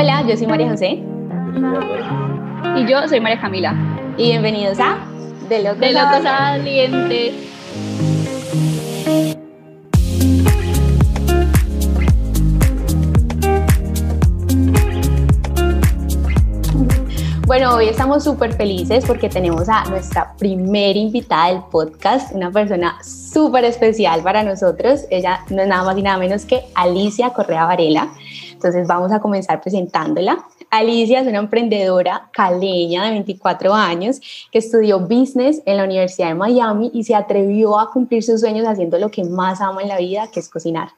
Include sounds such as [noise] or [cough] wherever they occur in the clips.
Hola, yo soy María José. Y yo soy María Camila. Y bienvenidos a De Locos, de Locos Valientes. Bueno, hoy estamos súper felices porque tenemos a nuestra primera invitada del podcast, una persona súper especial para nosotros. Ella no es nada más y nada menos que Alicia Correa Varela. Entonces vamos a comenzar presentándola. Alicia es una emprendedora caleña de 24 años que estudió business en la Universidad de Miami y se atrevió a cumplir sus sueños haciendo lo que más ama en la vida, que es cocinar.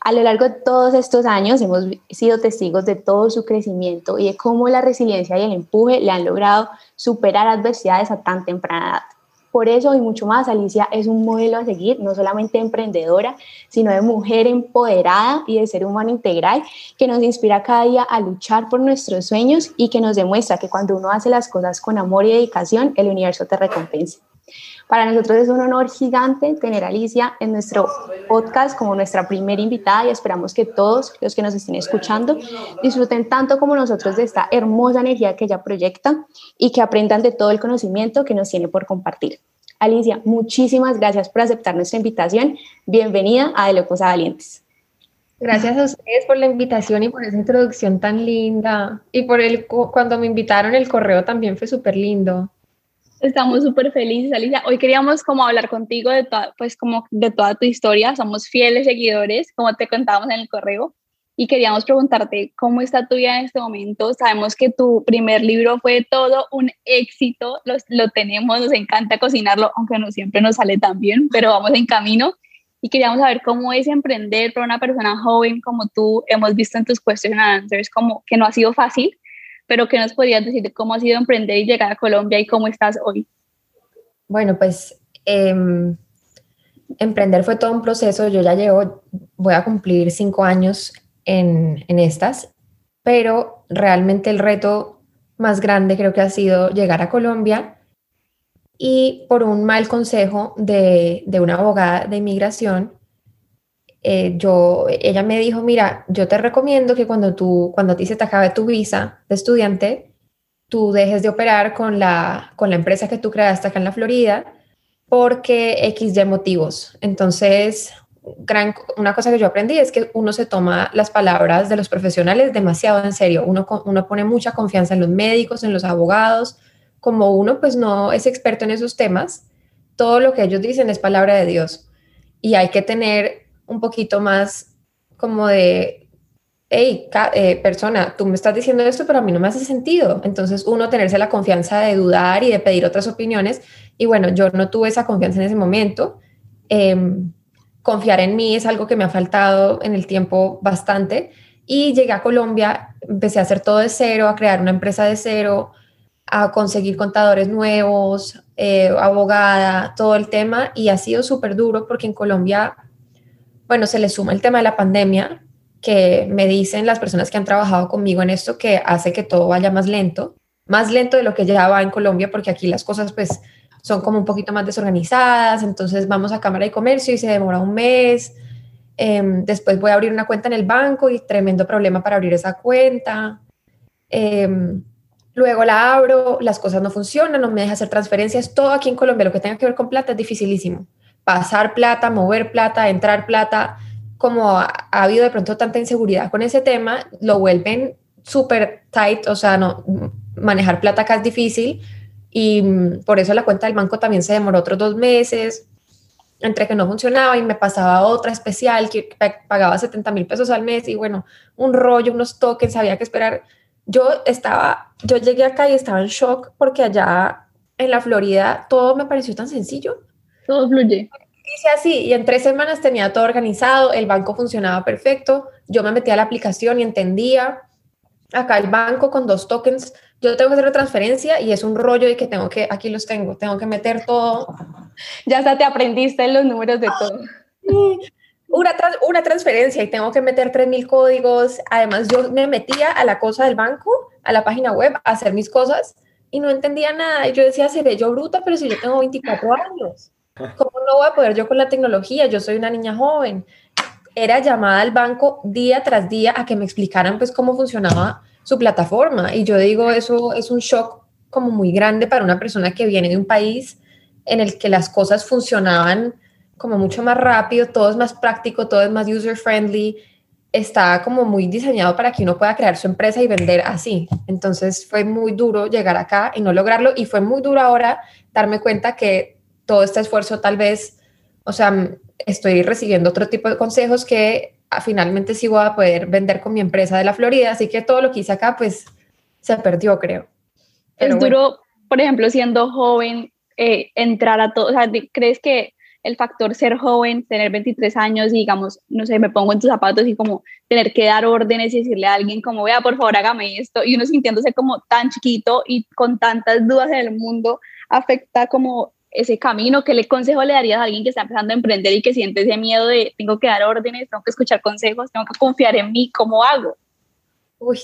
A lo largo de todos estos años hemos sido testigos de todo su crecimiento y de cómo la resiliencia y el empuje le han logrado superar adversidades a tan temprana edad. Por eso y mucho más, Alicia es un modelo a seguir, no solamente emprendedora, sino de mujer empoderada y de ser humano integral, que nos inspira cada día a luchar por nuestros sueños y que nos demuestra que cuando uno hace las cosas con amor y dedicación, el universo te recompensa. Para nosotros es un honor gigante tener a Alicia en nuestro podcast como nuestra primera invitada y esperamos que todos los que nos estén escuchando disfruten tanto como nosotros de esta hermosa energía que ella proyecta y que aprendan de todo el conocimiento que nos tiene por compartir. Alicia, muchísimas gracias por aceptar nuestra invitación. Bienvenida a De Locos a Valientes. Gracias a ustedes por la invitación y por esa introducción tan linda. Y por el cuando me invitaron el correo también fue súper lindo. Estamos súper felices, Alicia. Hoy queríamos como hablar contigo de, toda, pues como de toda tu historia. Somos fieles seguidores, como te contábamos en el correo. Y queríamos preguntarte cómo está tu vida en este momento. Sabemos que tu primer libro fue todo un éxito. Lo, lo tenemos, nos encanta cocinarlo, aunque no siempre nos sale tan bien, pero vamos en camino. Y queríamos saber cómo es emprender para una persona joven como tú. Hemos visto en tus question answers como que no ha sido fácil pero ¿qué nos podrías decir de cómo ha sido emprender y llegar a Colombia y cómo estás hoy? Bueno, pues em, emprender fue todo un proceso. Yo ya llevo, voy a cumplir cinco años en, en estas, pero realmente el reto más grande creo que ha sido llegar a Colombia y por un mal consejo de, de una abogada de inmigración, eh, yo, ella me dijo, mira, yo te recomiendo que cuando, tú, cuando a ti se te acabe tu visa de estudiante, tú dejes de operar con la, con la empresa que tú creaste acá en la Florida porque X de motivos. Entonces, gran, una cosa que yo aprendí es que uno se toma las palabras de los profesionales demasiado en serio. Uno, uno pone mucha confianza en los médicos, en los abogados. Como uno pues no es experto en esos temas, todo lo que ellos dicen es palabra de Dios. Y hay que tener un poquito más como de, hey, eh, persona, tú me estás diciendo esto, pero a mí no me hace sentido. Entonces, uno tenerse la confianza de dudar y de pedir otras opiniones. Y bueno, yo no tuve esa confianza en ese momento. Em, confiar en mí es algo que me ha faltado en el tiempo bastante. Y llegué a Colombia, empecé a hacer todo de cero, a crear una empresa de cero, a conseguir contadores nuevos, eh, abogada, todo el tema. Y ha sido súper duro porque en Colombia bueno, se le suma el tema de la pandemia, que me dicen las personas que han trabajado conmigo en esto que hace que todo vaya más lento, más lento de lo que ya va en Colombia, porque aquí las cosas pues son como un poquito más desorganizadas, entonces vamos a Cámara de Comercio y se demora un mes, em, después voy a abrir una cuenta en el banco y tremendo problema para abrir esa cuenta. Em, luego la abro, las cosas no funcionan, no me deja hacer transferencias, todo aquí en Colombia, lo que tenga que ver con plata es dificilísimo pasar plata, mover plata, entrar plata, como ha, habido de pronto tanta inseguridad con ese tema, lo vuelven súper tight, o sea, no, manejar plata acá es difícil y mm, por eso la cuenta del banco también se demoró otros dos meses, entre que no funcionaba y me pasaba otra especial que pagaba 70 mil pesos al mes y bueno, un rollo, unos tokens, había que esperar. Yo estaba, yo llegué acá y estaba en shock porque allá en la Florida todo me pareció tan sencillo todo fluye. Hice así y en tres semanas tenía todo organizado, el banco funcionaba perfecto, yo me metía a la aplicación y entendía. Acá el banco con dos tokens, yo tengo que hacer una transferencia y es un rollo y que tengo que, aquí los tengo, tengo que meter todo. Ya hasta te aprendiste los números de todo. Una, una transferencia y tengo que meter 3.000 códigos. Además, yo me metía a la cosa del banco, a la página web, a hacer mis cosas y no entendía nada. Y yo decía, seré yo bruta, pero si yo tengo 24 años. ¿Cómo no voy a poder yo con la tecnología? Yo soy una niña joven. era llamada al banco día tras día a que me explicaran pues cómo funcionaba su plataforma. Y yo digo, eso es un shock como muy grande para una persona que viene de un país en el que las cosas funcionaban como mucho más rápido, todo es más práctico, todo es más user friendly, está como muy diseñado para que uno pueda crear su empresa y vender así. Entonces fue muy duro llegar acá y no lograrlo y fue muy duro ahora darme cuenta que todo este esfuerzo tal vez, o sea, estoy recibiendo otro tipo de consejos que finalmente sí voy a poder vender con mi empresa de la Florida, así que todo lo que hice acá pues se perdió, creo. es duro, por ejemplo, siendo joven, eh, entrar a todo, o sea, ¿crees que el factor ser joven, tener 23 años y digamos, no sé, me pongo en tus zapatos y como tener que dar órdenes y decirle a alguien como, vea, por favor, hágame esto, y uno sintiéndose como tan chiquito y con tantas dudas en el mundo, afecta como ese camino, ¿qué le consejo le darías a alguien que está empezando a emprender y que siente ese miedo de tengo que dar órdenes, tengo que escuchar consejos, tengo que confiar en mí, ¿cómo hago? Uy,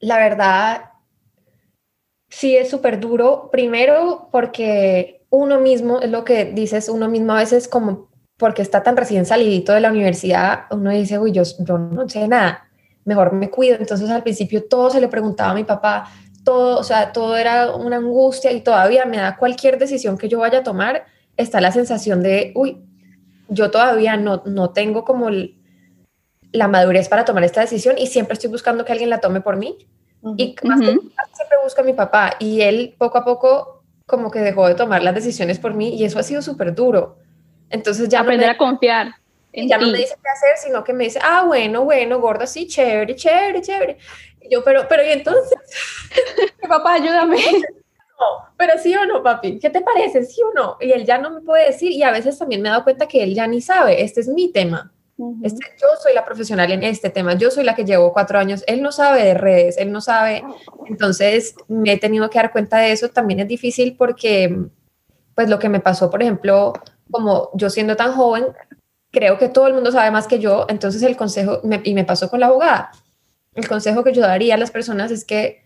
la verdad, sí es súper duro. Primero porque uno mismo, es lo que dices, uno mismo a veces como porque está tan recién salidito de la universidad, uno dice, uy, yo, no sé nada, mejor me cuido. Entonces al principio todo se le preguntaba a mi papá, todo, o sea, todo era una angustia y todavía me da cualquier decisión que yo vaya a tomar, está la sensación de, uy, yo todavía no, no tengo como la madurez para tomar esta decisión y siempre estoy buscando que alguien la tome por mí. Y más siempre busco a mi papá y él poco a poco como que dejó de tomar las decisiones por mí y eso ha sido súper duro. Entonces ya aprender a confiar. En ya no me dice qué hacer, sino que me dice, ah, bueno, bueno, gorda, sí, chévere, chévere, chévere. Yo, pero, pero, ¿y entonces? [laughs] papá, ayúdame. [laughs] No, pero sí o no, papi, ¿qué te parece? ¿Sí o no? Y él ya no me puede decir y a veces también me he dado cuenta que él ya ni sabe, este es mi tema. Este, yo soy la profesional en este tema, yo soy la que llevo cuatro años, él no sabe de redes, él no sabe, entonces me he tenido que dar cuenta de eso, también es difícil porque pues lo que me pasó, por ejemplo, como yo siendo tan joven, creo que todo el mundo sabe más que yo, entonces el consejo, y me pasó con la abogada, el consejo que yo daría a las personas es que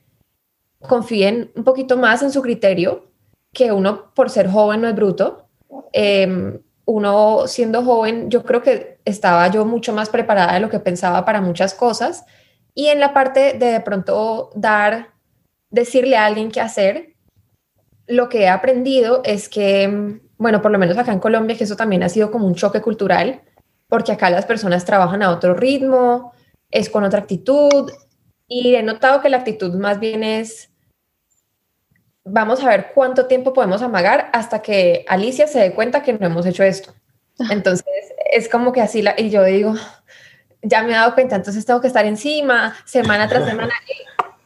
confíen un poquito más en su criterio, que uno por ser joven no es bruto. Eh, uno siendo joven, yo creo que estaba yo mucho más preparada de lo que pensaba para muchas cosas. Y en la parte de de pronto dar, decirle a alguien qué hacer, lo que he aprendido es que, bueno, por lo menos acá en Colombia, que eso también ha sido como un choque cultural, porque acá las personas trabajan a otro ritmo, es con otra actitud, y he notado que la actitud más bien es vamos a ver cuánto tiempo podemos amagar hasta que Alicia se dé cuenta que no hemos hecho esto. Entonces, es como que así, la, y yo digo, ya me he dado cuenta, entonces tengo que estar encima, semana tras semana,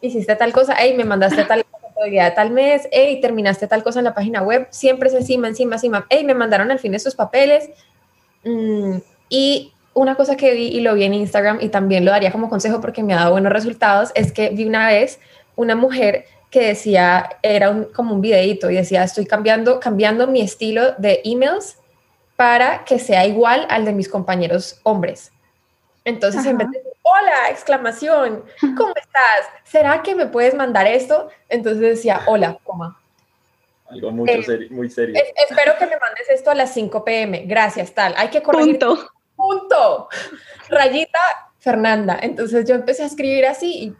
hiciste tal cosa, hey, me mandaste tal de tal mes, hey, terminaste tal cosa en la página web, siempre es encima, encima, encima, hey, me mandaron al fin esos papeles. Mm, y una cosa que vi y lo vi en Instagram y también lo daría como consejo porque me ha dado buenos resultados, es que vi una vez una mujer que decía, era un, como un videito y decía, estoy cambiando, cambiando mi estilo de emails para que sea igual al de mis compañeros hombres. Entonces, en vez de hola, exclamación, [laughs] ¿cómo estás? ¿Será que me puedes mandar esto? Entonces decía, hola, coma. Algo mucho eh, muy serio. espero que me mandes esto a las 5 pm. Gracias, tal. Hay que corregir. Punto. Punto. Rayita Fernanda. Entonces yo empecé a escribir así y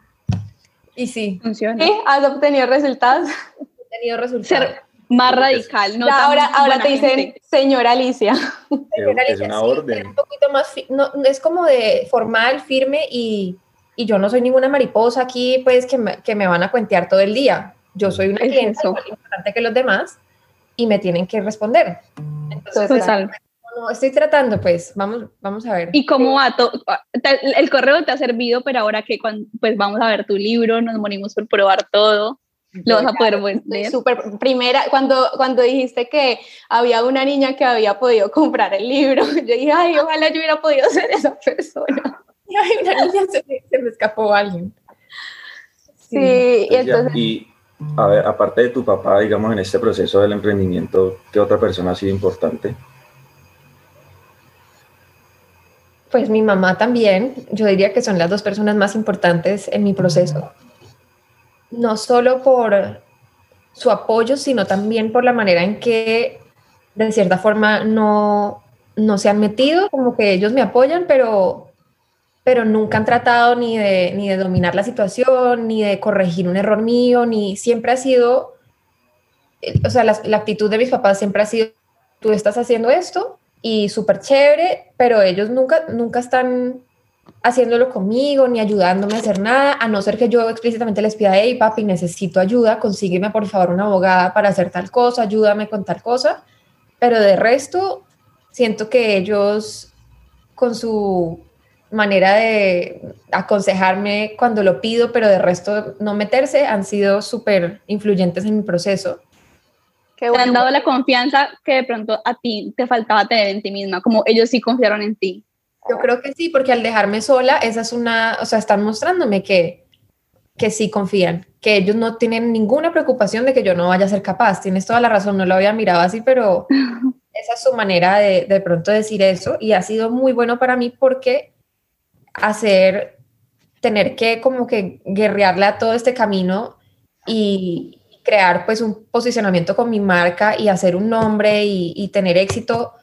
y sí. Funciona. ¿Sí? ¿Has obtenido resultados? He tenido resultados. Ser más radical. No ahora ahora te dicen señora Alicia. Señora Alicia, es una orden. un poquito más, no, es como de formal, firme y, y, yo no soy ninguna mariposa aquí, pues que me, que me van a cuentear todo el día. Yo soy una cliente más importante que los demás y me tienen que responder. Entonces, no, estoy tratando, pues, vamos, vamos a ver. ¿Y cómo va? El correo te ha servido, pero ahora que pues vamos a ver tu libro, nos morimos por probar todo. Lo vas a poder vender. Super, primera, cuando, cuando dijiste que había una niña que había podido comprar el libro, [laughs] yo dije, ay, ojalá yo hubiera podido ser esa persona. [laughs] Ay, una niña se me, escapó alguien. Sí, y pues entonces... Y, a ver, aparte de tu papá, digamos, en este proceso del emprendimiento, ¿qué otra persona ha sido importante? Pues mi mamá también, yo diría que son las dos personas más importantes en mi proceso. No solo por su apoyo, sino también por la manera en que, de cierta forma, no, no se han metido, como que ellos me apoyan, pero, pero nunca han tratado ni de, ni de dominar la situación, ni de corregir un error mío, ni siempre ha sido, eh, o sea, la, la actitud de mis papás siempre ha sido, tú estás haciendo esto y súper chévere, pero ellos nunca, nunca están haciéndolo conmigo ni ayudándome a hacer nada, a no ser que yo explícitamente les pida, hey papi, necesito ayuda, consígueme por favor una abogada para hacer tal cosa, ayúdame con tal cosa, pero de resto siento que ellos con su manera de aconsejarme cuando lo pido, pero de resto no meterse, han sido súper influyentes en mi proceso. Te han dado la confianza que de pronto a ti te faltaba tener en ti misma, como ellos sí confiaron en ti. Yo creo que sí, porque al dejarme sola, esa es una, o sea, están mostrándome que, que sí confían, que ellos no tienen ninguna preocupación de que yo no vaya a ser capaz. Tienes toda la razón, no lo había mirado así, pero [laughs] esa es su manera de de pronto decir eso y ha sido muy bueno para mí porque hacer, tener que como que guerrearle a todo este camino y crear pues un posicionamiento con mi marca y hacer un nombre y, y tener éxito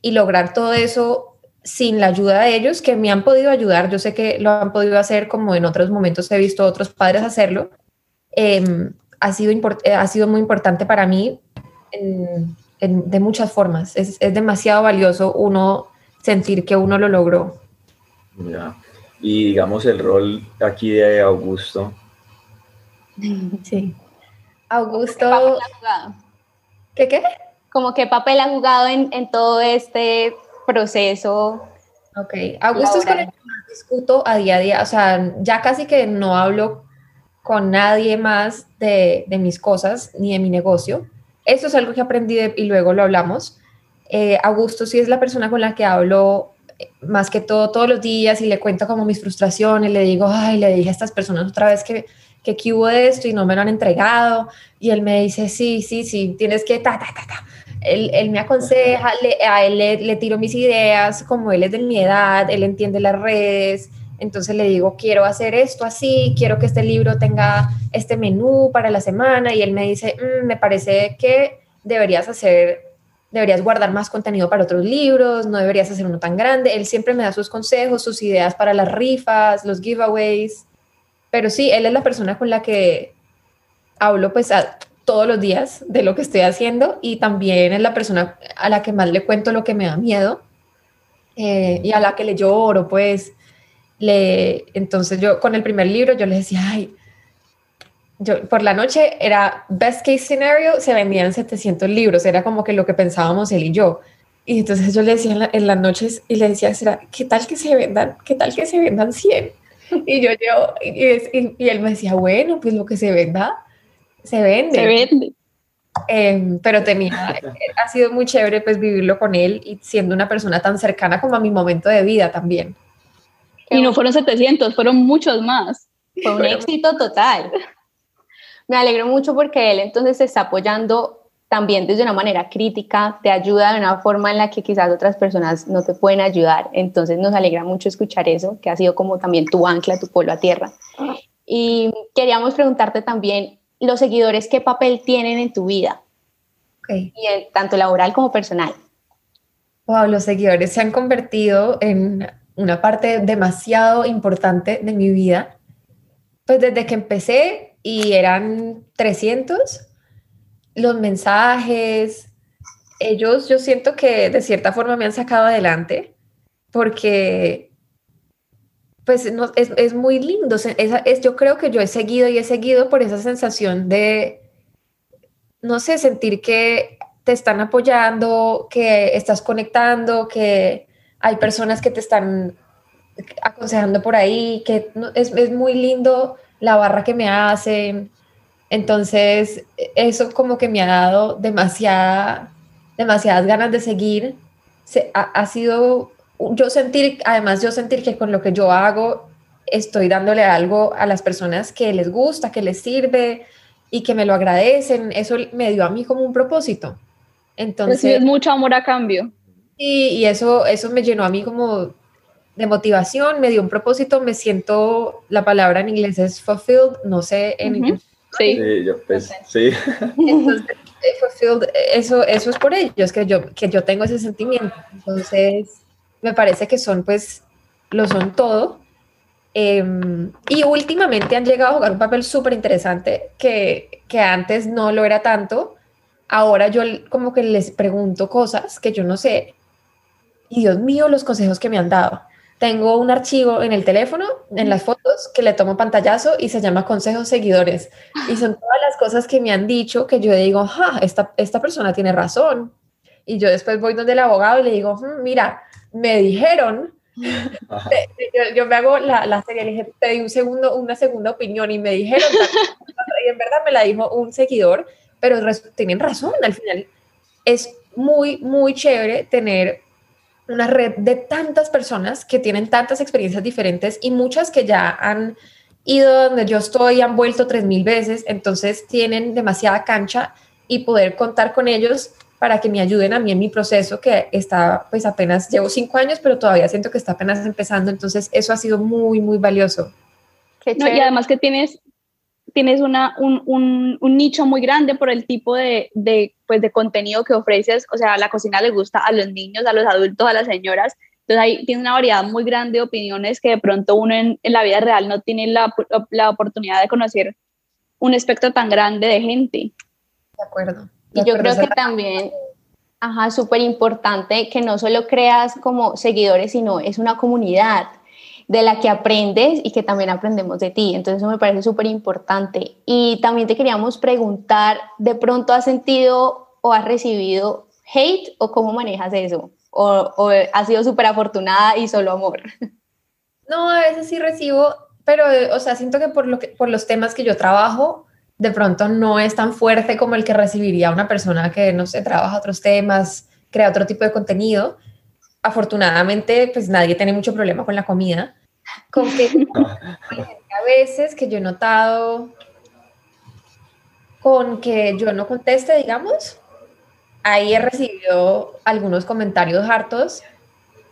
y lograr todo eso sin la ayuda de ellos, que me han podido ayudar, yo sé que lo han podido hacer como en otros momentos he visto otros padres hacerlo, eh, ha, sido ha sido muy importante para mí en, en, de muchas formas. Es, es, demasiado valioso uno sentir que uno lo logró. Ya. Y digamos el rol aquí de Augusto. Sí. Augusto... ¿Qué qué? Como qué papel ha jugado en, en todo este proceso. Ok, Augusto es con el que discuto a día a día, o sea, ya casi que no hablo con nadie más de, de mis cosas ni de mi negocio. Eso es algo que aprendí de, y luego lo hablamos. Eh, Augusto sí es la persona con la que hablo eh, más que todo todos los días y le cuento como mis frustraciones, le digo, ay, le dije a estas personas otra vez que, que, que hubo esto y no me lo han entregado. Y él me dice, sí, sí, sí, tienes que, ta, ta, ta, ta. Él, él me aconseja, le, a él le, le, tiro mis ideas, como él es de mi edad, él entiende las redes, entonces le digo, quiero hacer esto así, quiero que este libro tenga este menú para la semana, y él me dice, mmm, me parece que deberías hacer, deberías guardar más contenido para otros libros, no deberías hacer uno tan grande, él siempre me da sus consejos, sus ideas para las rifas, los giveaways, pero sí, él es la persona con la que hablo pues todos los días de lo que estoy haciendo y también es la persona a la que más le cuento lo que me da miedo eh, y a la que le lloro, pues. Le, entonces yo con el primer libro yo le decía, ay, yo por la noche era best case scenario, se vendían 700 libros, era como que lo que pensábamos él y yo. Y entonces yo le decía en, en las noches y le decía, ¿será, ¿qué tal que se vendan? ¿Qué tal que se vendan 100? Y yo, yo y, él me decía, bueno, pues lo que se venda se vende. Se vende. Eh, pero tenía, ha sido muy chévere pues vivirlo con él y siendo una persona tan cercana como a mi momento de vida también. Y no fueron 700, fueron muchos más. Fue un éxito total. Me alegro mucho porque él entonces se está apoyando también desde una manera crítica, te ayuda de una forma en la que quizás otras personas no te pueden ayudar. Entonces nos alegra mucho escuchar eso, que ha sido como también tu ancla, tu polo a tierra. Y queríamos preguntarte también, los seguidores qué papel tienen en tu vida, okay. y en, tanto laboral como personal. Wow, los seguidores se han convertido en una parte demasiado importante de mi vida. Pues desde que empecé y eran 300, los mensajes, ellos yo siento que de cierta forma me han sacado adelante porque pues no, es, es, muy lindo. Es, es, yo creo que yo he seguido y he seguido por esa sensación de, no sé, sentir que te están apoyando, que estás conectando, que hay personas que te están aconsejando por ahí, que es, es muy lindo la barra que me hacen. Entonces, eso como que me ha dado demasiada, demasiadas ganas de seguir. Se, ha, ha sido yo sentir, además yo sentir que con lo que yo hago estoy dándole algo a las personas que les gusta, que les sirve y que me lo agradecen, eso me dio a mí como un propósito. Entonces, es mucho amor a cambio. Y, y eso, eso me llenó a mí como de motivación, me dio un propósito, me siento, la palabra en inglés es fulfilled, no sé en uh -huh. inglés. Sí, sí, yo pues, sí. Entonces, eso, eso es por ellos, que yo, que yo tengo ese sentimiento. Entonces, me parece que son, pues, lo son todo. Em, y últimamente han llegado a jugar un papel súper interesante que, que antes no lo era tanto. Ahora yo como que les pregunto cosas que yo no sé. Y Dios mío, los consejos que me han dado. Tengo un archivo en el teléfono, en las fotos, que le tomo pantallazo y se llama Consejos Seguidores. Y son [laughs] todas las cosas que me han dicho que yo digo, ja, esta, esta persona tiene razón. Y yo después voy donde el abogado y le digo, hmm, mira, me dijeron, [laughs] yo, me hago la, la serie, le dije, te di un segundo, una segunda opinión y me dijeron, [laughs] y en verdad me la dijo un seguidor, pero tienen razón, al final. Es muy, muy chévere tener una red de tantas personas que tienen tantas experiencias diferentes y muchas que ya han ido donde yo estoy, han vuelto tres mil veces, entonces tienen demasiada cancha y poder contar con ellos para que me ayuden a mí en mi proceso que está, pues apenas llevo cinco años, pero todavía siento que está apenas empezando, entonces eso ha sido muy, muy valioso. y además que tienes, tienes una, un, un, un, nicho muy grande por el tipo de, de, pues, de contenido que ofreces, o sea, la cocina le gusta a los niños, a los adultos, a las señoras, entonces ahí tiene una variedad muy grande de opiniones que de pronto uno en, en la vida real no tiene la, la, oportunidad de conocer un espectro tan grande de gente. De acuerdo. y yo creo que también, ajá, súper importante que no solo creas como seguidores, sino es una comunidad de la que aprendes y que también aprendemos de ti. Entonces eso me parece súper importante. Y también te queríamos preguntar, ¿de pronto has sentido o has recibido hate o cómo manejas eso? ¿O, o has sido súper afortunada y solo amor? No, a veces sí recibo, pero, o sea, siento que por, lo por los temas que yo trabajo, de pronto no es tan fuerte como el que recibiría una persona que, no sé, trabaja otros temas, crea otro tipo de contenido. Afortunadamente, pues nadie tiene mucho problema con la comida, con [laughs] que a veces que yo he notado con que yo no conteste, digamos, ahí he recibido algunos comentarios hartos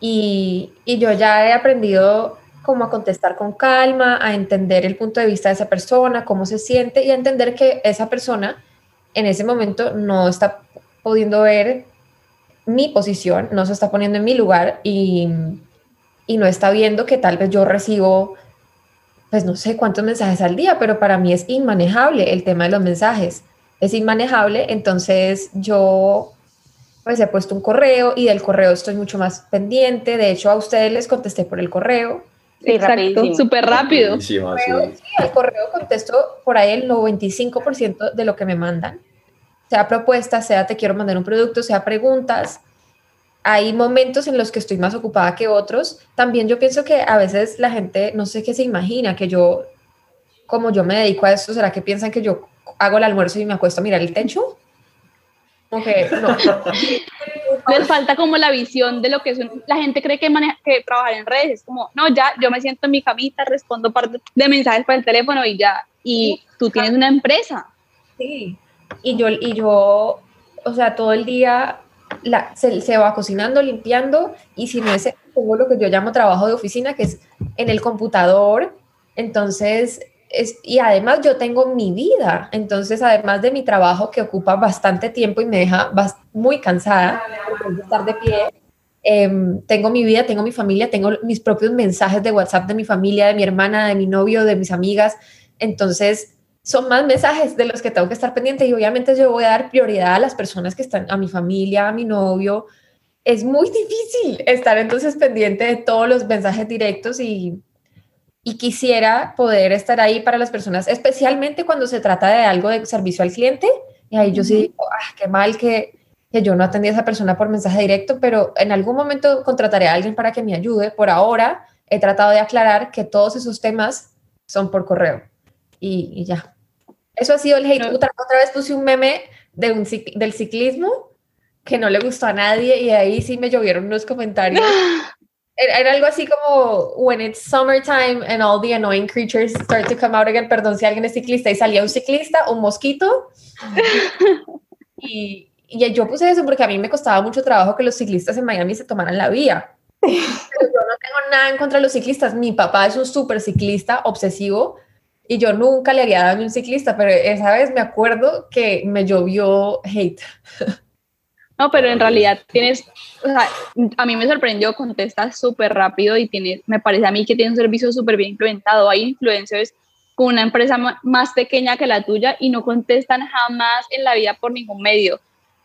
y, y, yo ya he aprendido como a contestar con calma, a entender el punto de vista de esa persona, cómo se siente y a entender que esa persona en ese momento no está pudiendo ver mi posición, no se está poniendo en mi lugar y, y no está viendo que tal vez yo recibo, pues no sé cuántos mensajes al día, pero para mí es inmanejable el tema de los mensajes. Es inmanejable, entonces yo pues he puesto un correo y del correo estoy mucho más pendiente. De hecho, a ustedes les contesté por el correo. Sí, Exacto, súper rápido. Sí, al correo contesto por ahí el 95% de lo que me mandan. Sea propuestas, sea te quiero mandar un producto, sea preguntas hay momentos en los que estoy más ocupada que otros. También yo pienso que a veces la gente, no sé qué se imagina, que yo, como yo me dedico a esto, ¿será que piensan que yo hago el almuerzo y me acuesto a mirar el techo? Okay, no. [laughs] Les falta como la visión de lo que es la gente cree que, maneja, que trabajar en redes es como, no, ya, yo me siento en mi camita, respondo parte de mensajes por el teléfono y ya, y tú tienes una empresa. Sí, y yo, y yo, o sea, todo el día se, va cocinando, limpiando, y si no es, pongo lo que yo llamo trabajo de oficina, que es en el computador. Entonces, es, y además yo tengo mi vida, entonces además de mi trabajo que ocupa bastante tiempo y me deja muy cansada estar de pie, em, tengo mi vida, tengo mi familia, tengo mis propios mensajes de WhatsApp de mi familia, de mi hermana, de mi novio, de mis amigas, entonces son más mensajes de los que tengo que estar pendiente y obviamente yo voy a dar prioridad a las personas que están, a mi familia, a mi novio. Es muy difícil estar entonces pendiente de todos los mensajes directos y, y quisiera poder estar ahí para las personas, especialmente cuando se trata de algo de servicio al cliente. Y ahí yo sí digo, ah, qué mal que, que yo no atendí a esa persona por mensaje directo, pero en algún momento contrataré a alguien para que me ayude. Por ahora he tratado de aclarar que todos esos temas son por correo y, y ya. Eso ha sido el hate. Otra, vez puse un meme de un, del ciclismo que no le gustó a nadie y ahí sí me llovieron unos comentarios. [laughs] Era, algo así como when it's summertime and all the annoying creatures start to come out again. Perdón si alguien es ciclista y salía un ciclista, un mosquito. [laughs] y, y yo puse eso porque a mí me costaba mucho trabajo que los ciclistas en Miami se tomaran la vía. [laughs] Pero yo no tengo nada en contra de los ciclistas. Mi papá es un súper ciclista obsesivo y yo nunca le haría daño a un ciclista, pero esa vez me acuerdo que me llovió hate. No, pero en realidad tienes, o sea, a mí me sorprendió, contestas súper rápido y tienes, me parece a mí que tienes un servicio súper bien implementado. Hay influencers con una empresa más pequeña que la tuya y no contestan jamás en la vida por ningún medio.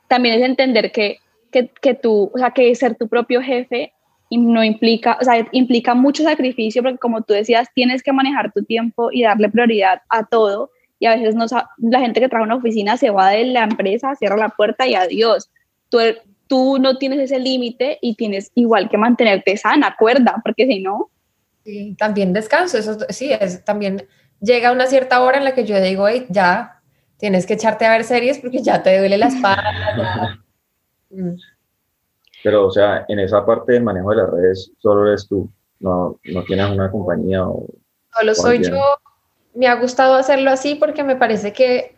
También es entender que, que, que tú, o sea, que ser tu propio jefe no implica, o sea, implica mucho sacrificio porque como tú decías, tienes que manejar tu tiempo y darle prioridad a todo. Y a veces no, la gente que trabaja en una oficina se va de la empresa, cierra la puerta y adiós. Tú, tú no tienes ese límite y tienes igual que mantenerte sana, cuerda, porque si no... Sí, también descanso, eso sí, es también llega una cierta hora en la que yo digo, hey, ya tienes que echarte a ver series porque ya te duele la espalda. [laughs] Pero, o sea, en esa parte del manejo de las redes, solo eres tú, no, no tienes una compañía o... Solo soy yo. Me ha gustado hacerlo así porque me parece que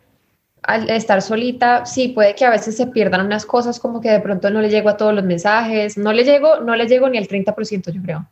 al estar solita, sí, puede que a veces se pierdan unas cosas, como que de pronto no le llego a todos los mensajes, no le llego, no le llego ni al 30%, yo creo.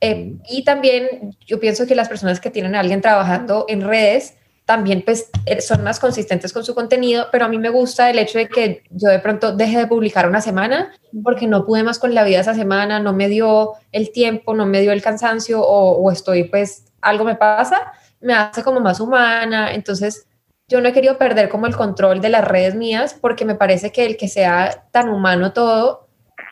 Eh, y también yo pienso que las personas que tienen a alguien trabajando en redes también pues eh, son más consistentes con su contenido, pero a mí me gusta el hecho de que yo de pronto deje de publicar una semana porque no pude más con la vida esa semana, no me dio el tiempo, no me dio el cansancio o, o estoy pues algo me pasa, me hace como más humana, entonces yo no he querido perder como el control de las redes mías porque me parece que el que sea tan humano todo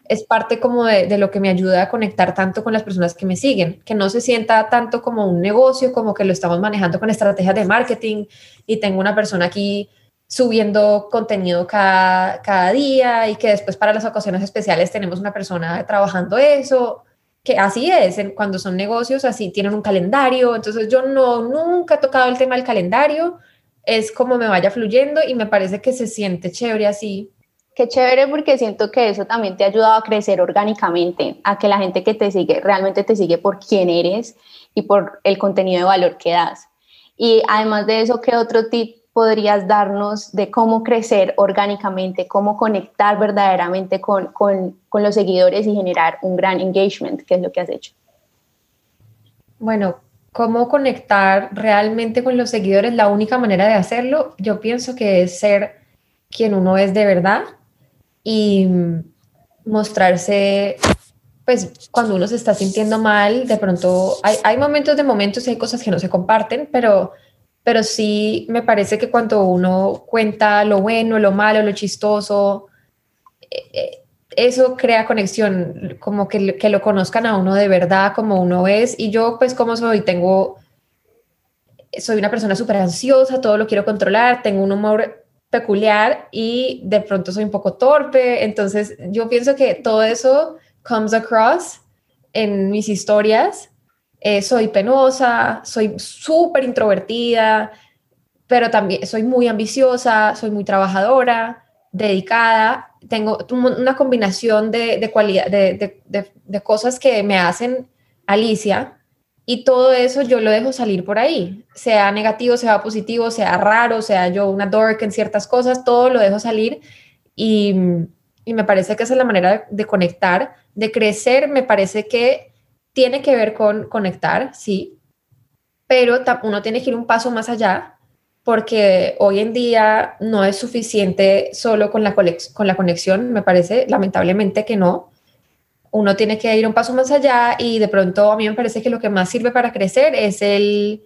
es parte como de, lo que me ayuda a conectar tanto con las personas que me siguen, que no se sienta tanto como un negocio, como que lo estamos manejando con estrategias de marketing y tengo una persona aquí subiendo contenido cada, cada día y que después para las ocasiones especiales tenemos una persona trabajando eso, que así es, cuando son negocios así tienen un calendario, entonces yo no, nunca he tocado el tema del calendario, es como me vaya fluyendo y me parece que se siente chévere así. Qué chévere porque siento que eso también te ha ayudado a crecer orgánicamente, a que la gente que te sigue realmente te sigue por quién eres y por el contenido de valor que das. Y además de eso, ¿qué otro tip podrías darnos de cómo crecer orgánicamente, cómo conectar verdaderamente con, con, con los seguidores y generar un gran engagement, que es lo que has hecho? Bueno, cómo conectar realmente con los seguidores, la única manera de hacerlo, yo pienso que es ser quien uno es de verdad y mostrarse, pues cuando uno se está sintiendo mal, de pronto hay, momentos de momentos y hay cosas que no se comparten, pero, pero sí me parece que cuando uno cuenta lo bueno, lo malo, lo chistoso, eh, eh, eso crea conexión, como que, que, lo conozcan a uno de verdad, como uno es. Y yo, pues, como soy, tengo, soy una persona súper ansiosa, todo lo quiero controlar, tengo un humor peculiar y de pronto soy un poco torpe. Entonces, yo pienso que todo eso comes across en mis historias. Eh, soy penosa, soy súper introvertida, pero también soy muy ambiciosa, soy muy trabajadora, dedicada tengo una combinación de, de, de, de, cosas que me hacen Alicia y todo eso yo lo dejo salir por ahí, sea negativo, sea positivo, sea raro, sea yo una dork en ciertas cosas, todo lo dejo salir y, y me parece que esa es la manera de conectar, de crecer, me parece que tiene que ver con conectar, sí, pero uno tiene que ir un paso más allá porque hoy en día no es suficiente solo con la, con la conexión, me parece lamentablemente que no. Uno tiene que ir un paso más allá y de pronto a mí me parece que lo que más sirve para crecer es el,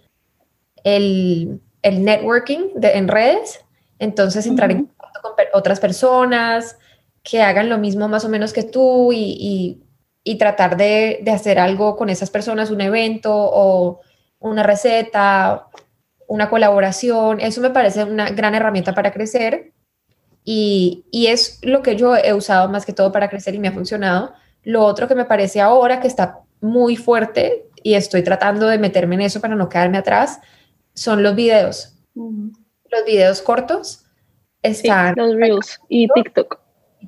el, el networking de, en redes. Entonces, entrar en contacto con otras personas que hagan lo mismo más o menos que tú y, y, y tratar de, de hacer algo con esas personas, un evento o una receta una colaboración, eso me parece una gran herramienta para crecer y, y, es lo que yo he usado más que todo para crecer y me ha funcionado. Lo otro que me parece ahora que está muy fuerte y estoy tratando de meterme en eso para no quedarme atrás son los videos. Los videos cortos están... los Reels y TikTok.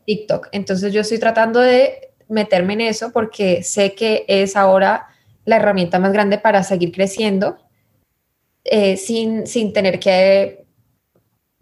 TikTok. Entonces yo estoy tratando de meterme en eso porque sé que es ahora la herramienta más grande para seguir creciendo eh, sin, sin tener que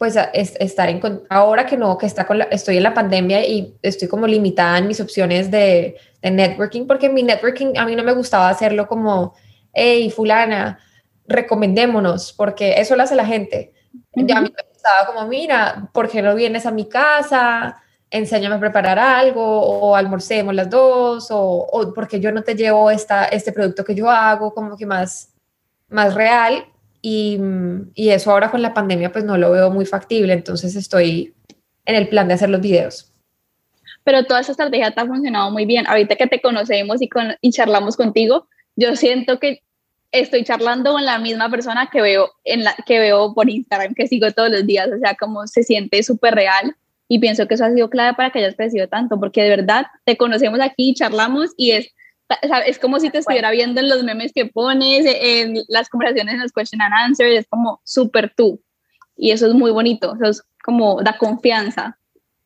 pues estar en ahora que no que está con estoy en la pandemia y estoy como limitada en mis opciones de, de, networking porque mi networking a mí no me gustaba hacerlo como hey fulana recomendémonos, porque eso lo hace la gente. Ya a mí me estaba como, mira, ¿por qué no vienes a mi casa? Enséñame a preparar algo, o almorcemos las dos, o, o porque yo no te llevo esta, este producto que yo hago, como que más, más real. Y, y eso ahora con la pandemia pues no lo veo muy factible, entonces estoy en el plan de hacer los videos pero toda esa estrategia te ha funcionado muy bien. Ahorita que te conocemos y, con, y charlamos contigo, yo siento que estoy charlando con la misma persona que veo, en la, que veo por Instagram, que sigo todos los días, o sea, como se siente súper real y pienso que eso ha sido clave para que hayas crecido tanto, porque de verdad te conocemos aquí, charlamos y es, es como si te estuviera viendo en los memes que pones, en las conversaciones en los question and answers, es como súper tú. Y eso es muy bonito, eso es como da confianza.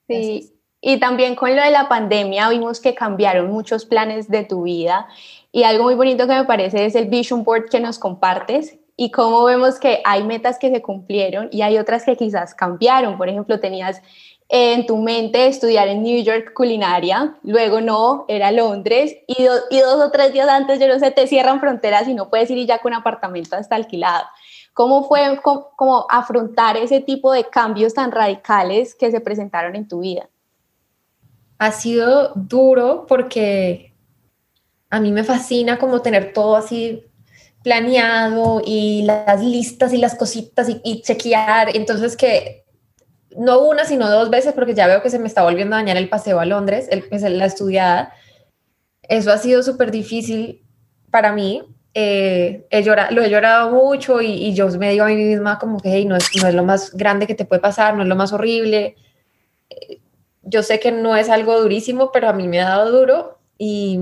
Sí, y también con lo de la pandemia vimos que cambiaron muchos planes de tu vida y algo muy bonito que me parece es el vision board que nos compartes y cómo vemos que hay metas que se cumplieron y hay otras que quizás cambiaron. Por ejemplo, tenías en tu mente estudiar en New York culinaria, luego no, era Londres y, dos o tres días antes, yo no sé, te cierran fronteras y no puedes ir ya con un apartamento hasta alquilado. ¿Cómo fue como afrontar ese tipo de cambios tan radicales que se presentaron en tu vida? ha sido duro porque a mí me fascina como tener todo así planeado y las listas y las cositas y, chequear. Entonces que no una, sino dos veces porque ya veo que se me está volviendo a dañar el paseo a Londres, el, pues, la estudiada. Eso ha sido súper difícil para mí. Eh, he llorado, lo he llorado mucho y, yo me digo a mí misma como que no, es, no es lo más grande que te puede pasar, no es lo más horrible yo sé que no es algo durísimo, pero a mí me ha dado duro y,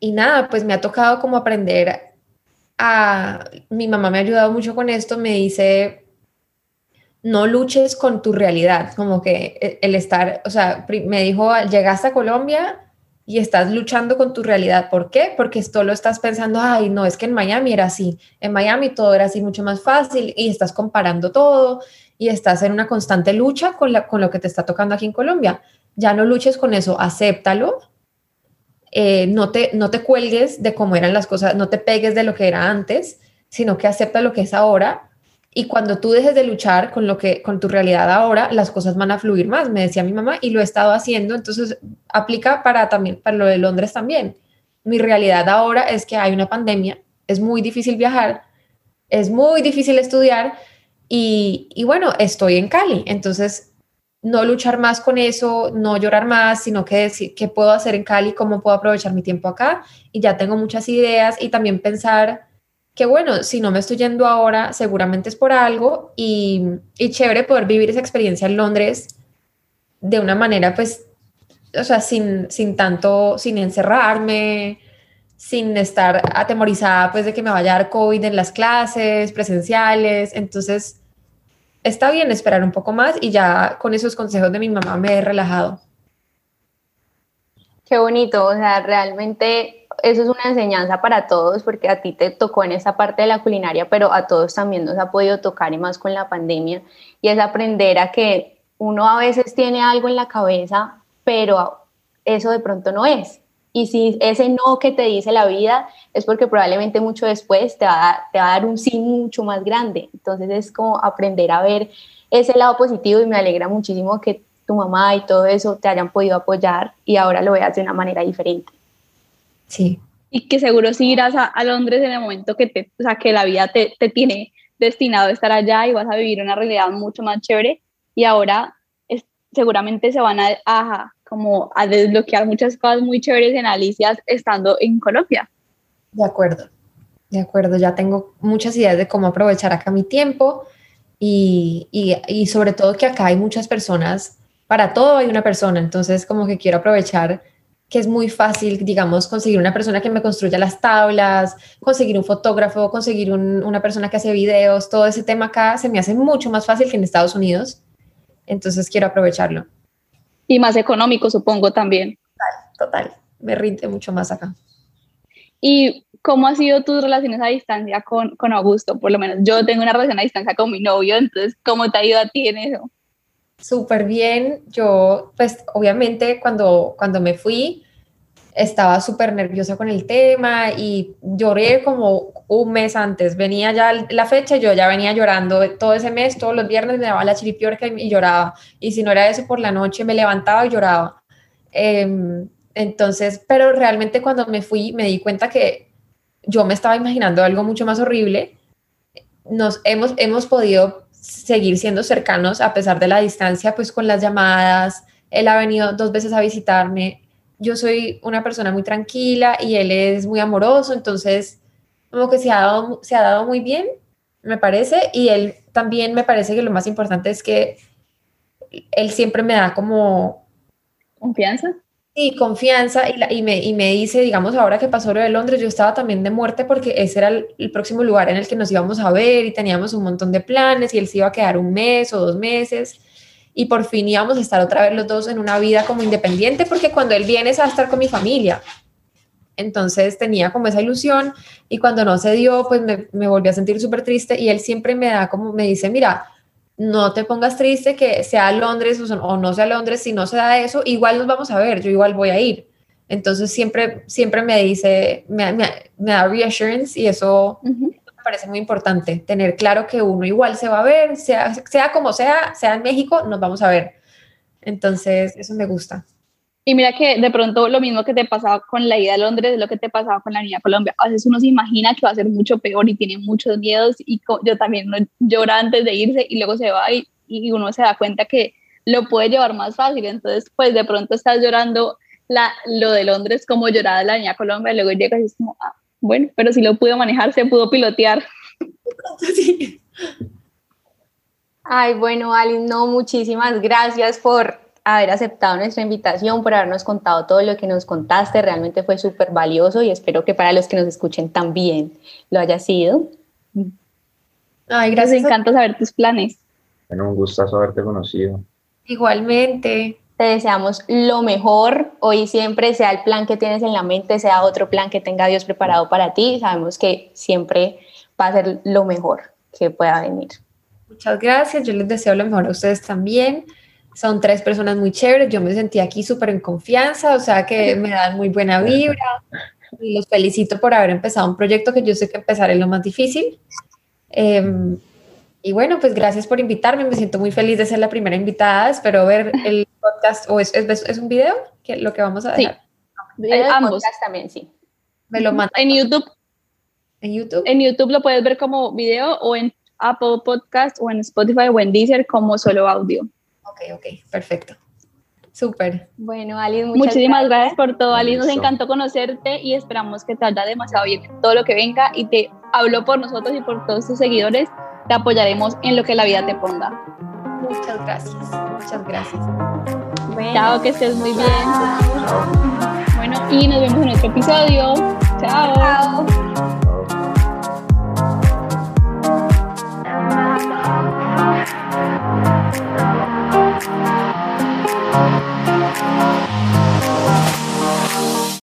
y nada, pues me ha tocado como aprender a, mi mamá me ha ayudado mucho con esto, me dice, no luches con tu realidad, como que e, el estar, o sea, me dijo, llegaste a Colombia y estás luchando con tu realidad. ¿Por qué? Porque esto lo estás pensando, ay, no, es que en Miami era así, en Miami todo era así mucho más fácil y estás comparando todo y estás en una constante lucha con, la, con lo que te está tocando aquí en Colombia. Ya no luches con eso, acéptalo, eh, no, te, no te cuelgues de cómo eran las cosas, no te pegues de lo que era antes, sino que acepta lo que es ahora. Y cuando tú dejes de luchar con lo que con tu realidad ahora, las cosas van a fluir más, me decía mi mamá, y lo he estado haciendo, entonces aplica para también para lo de Londres también. Mi realidad ahora es que hay una pandemia, es muy difícil viajar, es muy difícil estudiar, y, bueno, estoy en Cali, entonces no luchar más con eso, no llorar más, sino que decir qué puedo hacer en Cali, cómo puedo aprovechar mi tiempo acá. Y ya tengo muchas ideas y también pensar que bueno, si no me estoy yendo ahora, seguramente es por algo y, y chévere poder vivir esa experiencia en Londres de una manera pues, o sea, sin, sin tanto, sin encerrarme, sin estar atemorizada pues de que me vaya a dar COVID en las clases presenciales. Entonces, está bien esperar un poco más y ya con esos consejos de mi mamá me he relajado. Qué bonito, o sea, realmente eso es una enseñanza para todos porque a ti te tocó en esa parte de la culinaria, pero a todos también nos ha podido tocar y más con la pandemia y es aprender a que uno a veces tiene algo en la cabeza, pero eso de pronto no es. Y si ese no que te dice la vida es porque probablemente mucho después te va, a te va a dar un sí mucho más grande. Entonces es como aprender a ver ese lado positivo y me alegra muchísimo que tu mamá y todo eso te hayan podido apoyar y ahora lo veas de una manera diferente. Sí. Y que seguro si irás a, Londres en el momento que, te, o sea, que la vida te, te tiene destinado a estar allá y vas a vivir una realidad mucho más chévere y ahora es, seguramente se van a, a como a desbloquear muchas cosas muy chéveres en Alicia estando en Colombia. De acuerdo, de acuerdo, ya tengo muchas ideas de cómo aprovechar acá mi tiempo y, y, y sobre todo que acá hay muchas personas, para todo hay una persona, entonces como que quiero aprovechar que es muy fácil, digamos, conseguir una persona que me construya las tablas, conseguir un fotógrafo, conseguir una persona que hace videos, todo ese tema acá se me hace mucho más fácil que en Estados Unidos. Entonces quiero aprovecharlo. Y más económico, supongo también. Total, total. Me rinde mucho más acá. ¿Y cómo han sido tus relaciones a distancia con, con Augusto? Por lo menos yo tengo una relación a distancia con mi novio, entonces, ¿cómo te ha ido a ti en eso? Súper bien. Yo, pues, obviamente, cuando, cuando me fui, estaba súper nerviosa con el tema y lloré como un mes antes. Venía ya la fecha, yo ya venía llorando todo ese mes, todos los viernes me daba la chiripiorca y, lloraba. Y si no era eso por la noche, me levantaba y lloraba. Em, entonces, pero realmente cuando me fui me di cuenta que yo me estaba imaginando algo mucho más horrible. Nos hemos, hemos podido seguir siendo cercanos a pesar de la distancia, pues con las llamadas. Él ha venido dos veces a visitarme, yo soy una persona muy tranquila y él es muy amoroso, entonces como que se ha dado, se ha dado muy bien, me parece, y él también me parece que lo más importante es que él siempre me da como... ¿Confianza? Sí, confianza y, me, y, me, dice, digamos, ahora que pasó lo de Londres, yo estaba también de muerte porque ese era el, el, próximo lugar en el que nos íbamos a ver y teníamos un montón de planes y él se iba a quedar un mes o dos meses y por fin íbamos a estar otra vez los dos en una vida como independiente, porque cuando él viene es a estar con mi familia. Entonces tenía como esa ilusión y cuando no se dio, pues me, me volví a sentir súper triste y él siempre me da como, me dice, mira, no te pongas triste que sea Londres o, no sea Londres, si no se da eso, igual nos vamos a ver, yo igual voy a ir. Entonces siempre, siempre me dice, me, me, da reassurance y eso parece muy importante, tener claro que uno igual se va a ver, sea, sea como sea, sea en México, nos vamos a ver. Entonces, eso me gusta. Y mira que de pronto lo mismo que te pasaba con la ida a Londres es lo que te pasaba con la niña a Colombia. A veces uno se imagina que va a ser mucho peor y tiene muchos miedos y yo también no llora antes de irse y luego se va y, y, uno se da cuenta que lo puede llevar más fácil. Entonces, pues de pronto estás llorando la, lo de Londres como llorada la niña a Colombia y luego llegas y es como, ah, bueno, pero si lo pudo manejar, se pudo pilotear. [laughs] Ay, bueno, Ali, no, muchísimas gracias por haber aceptado nuestra invitación, por habernos contado todo lo que nos contaste. Realmente fue súper valioso y espero que para los que nos escuchen también lo haya sido. Ay, gracias. Nos encanta saber tus planes. Bueno, un gustazo haberte conocido. Igualmente. Te deseamos lo mejor hoy siempre, sea el plan que tienes en la mente, sea otro plan que tenga Dios preparado para ti. Sabemos que siempre va a ser lo mejor que pueda venir. Muchas gracias, yo les deseo lo mejor a ustedes también. Son tres personas muy chéveres, yo me sentí aquí súper en confianza, o sea que me dan muy buena vibra. Y los felicito por haber empezado un proyecto que yo sé que empezar es lo más difícil. Em, y bueno, pues gracias por invitarme. Me siento muy feliz de ser la primera invitada. Espero ver [laughs] el podcast o es, es, un video que lo que vamos a dejar. Sí. ambos también, sí. Me lo. En YouTube. En YouTube. En YouTube lo puedes ver como video o en Apple Podcast o en Spotify o en Deezer como solo audio. Ok, ok, perfecto. Súper. Bueno, Alice, muchísimas gracias. por todo, Alice. Nos encantó conocerte y esperamos que te haya demasiado bien todo lo que venga y te hablo por nosotros y por todos tus seguidores te apoyaremos en lo que la vida te ponga. Muchas gracias, muchas gracias. Chao, que estés muy bien. Bueno, y nos vemos en otro episodio. Chao. Chao.